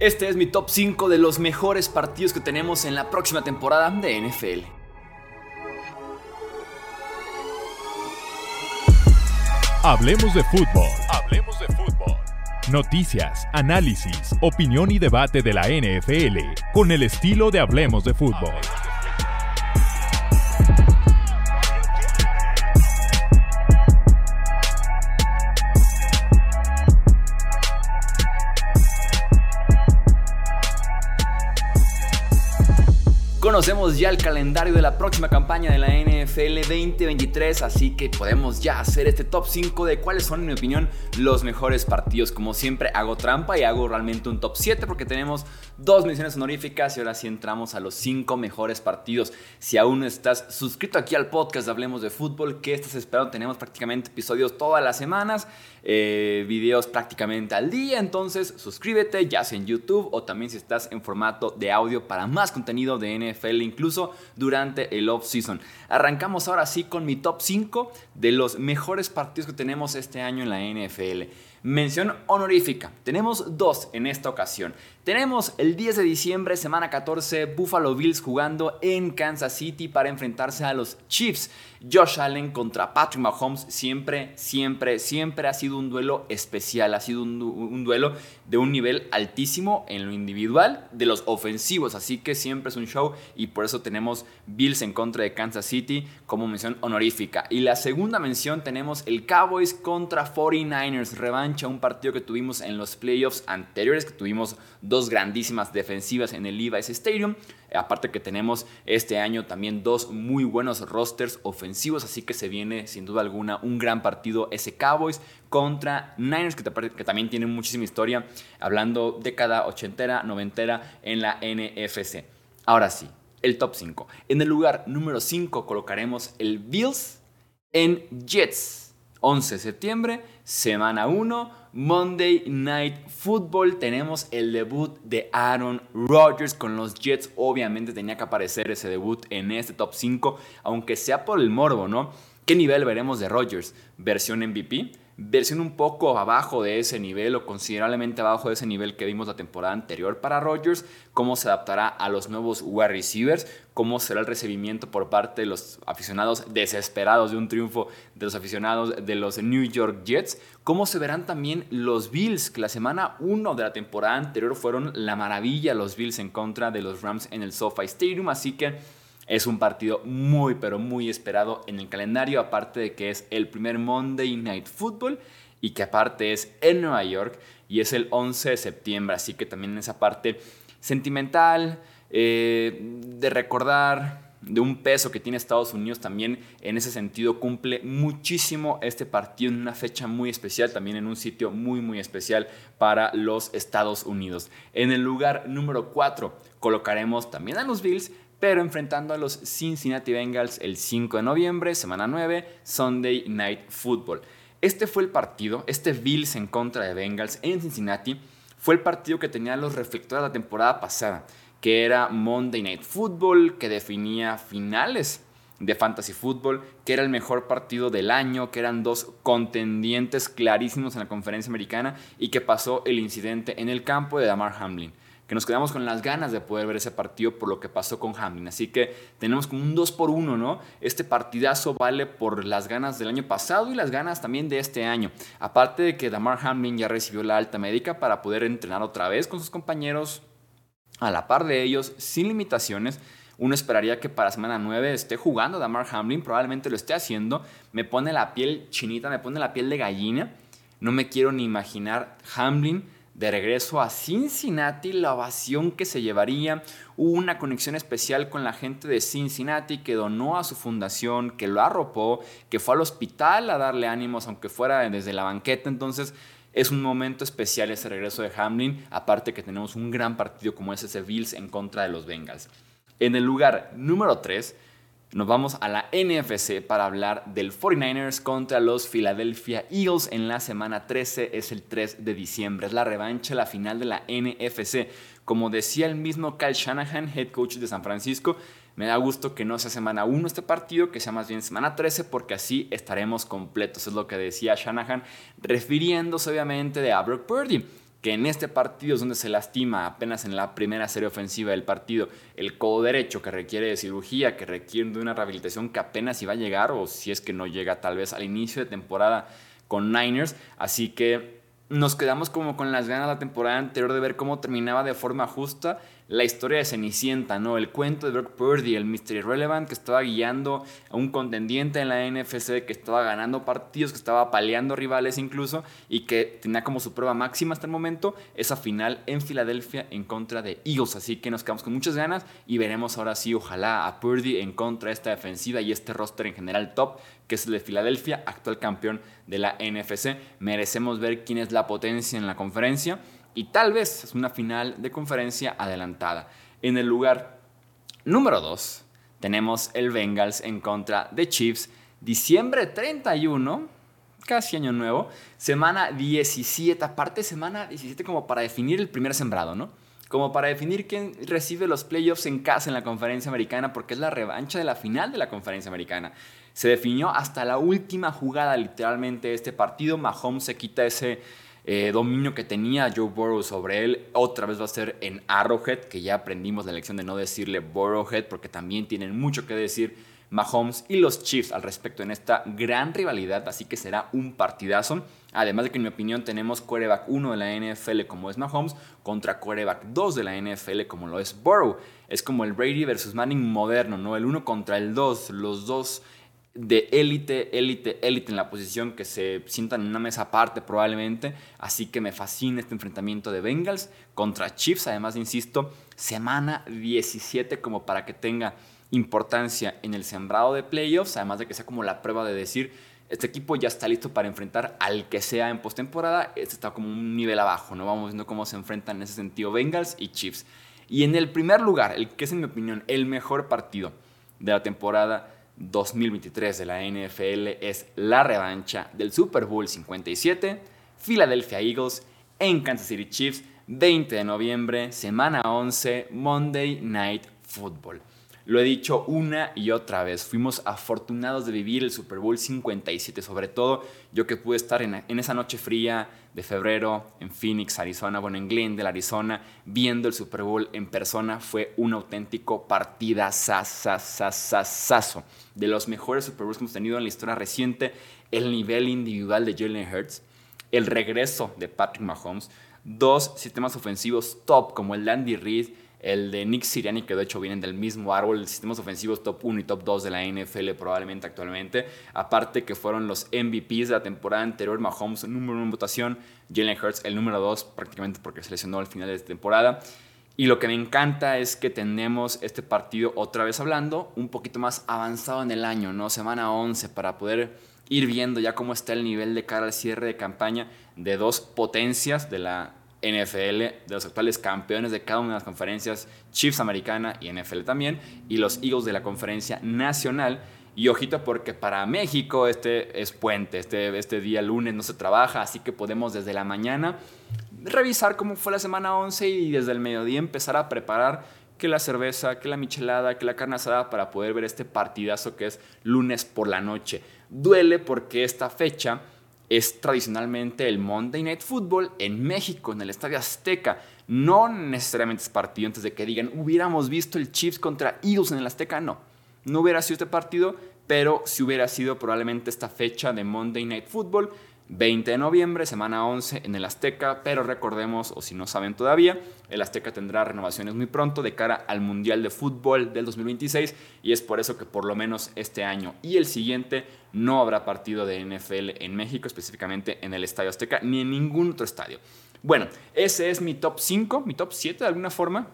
Este es mi top 5 de los mejores partidos que tenemos en la próxima temporada de NFL. Hablemos de fútbol. Hablemos de fútbol. Noticias, análisis, opinión y debate de la NFL con el estilo de Hablemos de fútbol. Conocemos ya el calendario de la próxima campaña de la NFL 2023, así que podemos ya hacer este top 5 de cuáles son, en mi opinión, los mejores partidos. Como siempre, hago trampa y hago realmente un top 7 porque tenemos dos misiones honoríficas y ahora sí entramos a los 5 mejores partidos. Si aún no estás suscrito aquí al podcast Hablemos de Fútbol, ¿qué estás esperando? Tenemos prácticamente episodios todas las semanas, eh, videos prácticamente al día, entonces suscríbete ya sea en YouTube o también si estás en formato de audio para más contenido de NFL incluso durante el off-season. Arrancamos ahora sí con mi top 5 de los mejores partidos que tenemos este año en la NFL. Mención honorífica. Tenemos dos en esta ocasión. Tenemos el 10 de diciembre, semana 14, Buffalo Bills jugando en Kansas City para enfrentarse a los Chiefs. Josh Allen contra Patrick Mahomes siempre, siempre, siempre ha sido un duelo especial, ha sido un, duelo de un nivel altísimo en lo individual de los ofensivos, así que siempre es un show y por eso tenemos Bills en contra de Kansas City como mención honorífica. Y la segunda mención tenemos el Cowboys contra 49ers, revancha, un partido que tuvimos en los playoffs anteriores, que tuvimos dos grandísimas defensivas en el Levi's Stadium. Aparte que tenemos este año también dos muy buenos rosters ofensivos, así que se viene sin duda alguna un gran partido ese Cowboys contra Niners, que, que también tienen muchísima historia, hablando década ochentera, noventera en la NFC. Ahora sí, el top 5. En el lugar número 5 colocaremos el Bills en Jets. 11 de septiembre, semana 1, Monday Night Football. Tenemos el debut de Aaron Rodgers con los Jets. Obviamente tenía que aparecer ese debut en este top 5, aunque sea por el morbo, ¿no? ¿Qué nivel veremos de Rodgers? ¿Versión MVP? Versión un poco abajo de ese nivel o considerablemente abajo de ese nivel que vimos la temporada anterior para Rodgers, cómo se adaptará a los nuevos wide receivers, cómo será el recibimiento por parte de los aficionados desesperados de un triunfo de los aficionados de los New York Jets, cómo se verán también los Bills, que la semana 1 de la temporada anterior fueron la maravilla los Bills en contra de los Rams en el SoFi Stadium, así que es un partido muy, pero muy esperado en el calendario, aparte de que es el primer Monday Night Football y que aparte es en Nueva York y es el 11 de septiembre, así que también en esa parte sentimental, eh, de recordar, de un peso que tiene Estados Unidos también en ese sentido cumple muchísimo este partido en una fecha muy especial, también en un sitio muy muy especial para los Estados Unidos. En el lugar número 4 colocaremos también a los Bills, pero enfrentando a los Cincinnati Bengals el 5 de noviembre, semana 9, Sunday Night Football. Este fue el partido, este Bills en contra de Bengals en Cincinnati, fue el partido que tenía los reflectores de la temporada pasada, que era Monday Night Football, que definía finales de Fantasy Football, que era el mejor partido del año, que eran dos contendientes clarísimos en la conferencia americana y que pasó el incidente en el campo de Damar Hamlin que nos quedamos con las ganas de poder ver ese partido por lo que pasó con Hamlin. Así que tenemos como un 2 por 1, ¿no? Este partidazo vale por las ganas del año pasado y las ganas también de este año. Aparte de que Damar Hamlin ya recibió la alta médica para poder entrenar otra vez con sus compañeros a la par de ellos, sin limitaciones. Uno esperaría que para semana 9 esté jugando Damar Hamlin, probablemente lo esté haciendo. Me pone la piel chinita, me pone la piel de gallina. No me quiero ni imaginar Hamlin de regreso a Cincinnati, la ovación que se llevaría, hubo una conexión especial con la gente de Cincinnati que donó a su fundación, que lo arropó, que fue al hospital a darle ánimos, aunque fuera desde la banqueta, entonces es un momento especial ese regreso de Hamlin, aparte que tenemos un gran partido como es ese Bills en contra de los Bengals. En el lugar número 3, nos vamos a la NFC para hablar del 49ers contra los Philadelphia Eagles en la semana 13, es el 3 de diciembre, es la revancha, la final de la NFC. Como decía el mismo Kyle Shanahan, head coach de San Francisco, me da gusto que no sea semana 1 este partido, que sea más bien semana 13, porque así estaremos completos. Es lo que decía Shanahan, refiriéndose obviamente de a Purdy que en este partido es donde se lastima apenas en la primera serie ofensiva del partido el codo derecho que requiere de cirugía, que requiere de una rehabilitación que apenas iba a llegar o si es que no llega tal vez al inicio de temporada con Niners. Así que nos quedamos como con las ganas la temporada anterior de ver cómo terminaba de forma justa la historia de Cenicienta, ¿no? El cuento de Brock Purdy, el Mr. Irrelevant que estaba guiando a un contendiente en la NFC, que estaba ganando partidos, que estaba paleando rivales incluso, y que tenía como su prueba máxima hasta el momento esa final en Filadelfia en contra de Eagles. Así que nos quedamos con muchas ganas y veremos ahora sí, ojalá, a Purdy en contra de esta defensiva y este roster en general top, que es el de Filadelfia, actual campeón de la NFC. Merecemos ver quién es la potencia en la conferencia y tal vez es una final de conferencia adelantada. En el lugar número 2 tenemos el Bengals en contra de Chiefs, diciembre 31, casi año nuevo, semana 17, aparte semana 17 como para definir el primer sembrado, ¿no? Como para definir quién recibe los playoffs en casa en la conferencia americana, porque es la revancha de la final de la conferencia americana. Se definió hasta la última jugada literalmente este partido, Mahomes se quita ese eh, dominio que tenía Joe Burrow sobre él. Otra vez va a ser en Arrowhead, que ya aprendimos la lección de no decirle Burrowhead, porque también tienen mucho que decir Mahomes y los Chiefs al respecto en esta gran rivalidad, así que será un partidazo. Además de que en mi opinión tenemos quarterback 1 de la NFL como es Mahomes contra quarterback 2 de la NFL como lo es Burrow. Es como el Brady versus Manning moderno, ¿no? El 1 contra el 2, los dos de élite, élite, élite en la posición que se sientan en una mesa aparte probablemente. Así que me fascina este enfrentamiento de Bengals contra Chiefs. Además, insisto, semana 17 como para que tenga importancia en el sembrado de playoffs. Además de que sea como la prueba de decir, este equipo ya está listo para enfrentar al que sea en postemporada. Este está como un nivel abajo, ¿no? Vamos viendo cómo se enfrentan en ese sentido Bengals y Chiefs. Y en el primer lugar, el que es en mi opinión el mejor partido de la temporada 2023 de la NFL es la revancha del Super Bowl 57, Philadelphia Eagles en Kansas City Chiefs, 20 de noviembre, semana 11, Monday Night Football. Lo he dicho una y otra vez, fuimos afortunados de vivir el Super Bowl 57, sobre todo yo que pude estar en, esa noche fría de febrero en Phoenix, Arizona, bueno, en Glendale, Arizona, viendo el Super Bowl en persona, fue un auténtico partida sasasasasaso. De los mejores Super Bowls que hemos tenido en la historia reciente, el nivel individual de Jalen Hurts, el regreso de Patrick Mahomes, dos sistemas ofensivos top como el de Andy Reid, el de Nick Sirianni, que de hecho vienen del mismo árbol, sistemas ofensivos top 1 y top 2 de la NFL probablemente actualmente. Aparte que fueron los MVPs de la temporada anterior, Mahomes número 1 en votación, Jalen Hurts el número 2 prácticamente porque se lesionó al final de esta temporada. Y lo que me encanta es que tenemos este partido otra vez hablando, un poquito más avanzado en el año, ¿no? Semana 11 para poder ir viendo ya cómo está el nivel de cara al cierre de campaña de dos potencias de la NFL, de los actuales campeones de cada una de las conferencias, Chiefs americana y NFL también, y los Eagles de la conferencia nacional. Y ojito porque para México este es puente, este, este día lunes no se trabaja, así que podemos desde la mañana revisar cómo fue la semana 11 y desde el mediodía empezar a preparar que la cerveza, que la michelada, que la carne asada para poder ver este partidazo que es lunes por la noche. Duele porque esta fecha es tradicionalmente el Monday Night Football en México, en el Estadio Azteca. No necesariamente es partido antes de que digan, hubiéramos visto el Chiefs contra Eagles en el Azteca, no. No hubiera sido este partido, pero si hubiera sido probablemente esta fecha de Monday Night Football 20 de noviembre, semana 11 en el Azteca, pero recordemos, o si no saben todavía, el Azteca tendrá renovaciones muy pronto de cara al Mundial de Fútbol del 2026 y es por eso que por lo menos este año y el siguiente no habrá partido de NFL en México, específicamente en el Estadio Azteca ni en ningún otro estadio. Bueno, ese es mi top 5, mi top 7 de alguna forma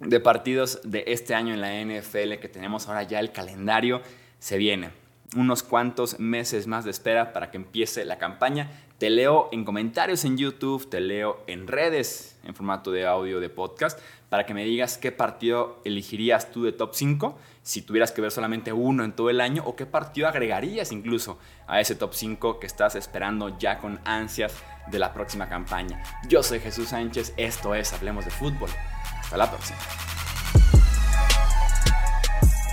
de partidos de este año en la NFL que tenemos ahora ya el calendario se viene unos cuantos meses más de espera para que empiece la campaña. Te leo en comentarios en YouTube, te leo en redes en formato de audio de podcast para que me digas qué partido elegirías tú de top 5 si tuvieras que ver solamente uno en todo el año o qué partido agregarías incluso a ese top 5 que estás esperando ya con ansias de la próxima campaña. Yo soy Jesús Sánchez, esto es Hablemos de Fútbol. Hasta la próxima.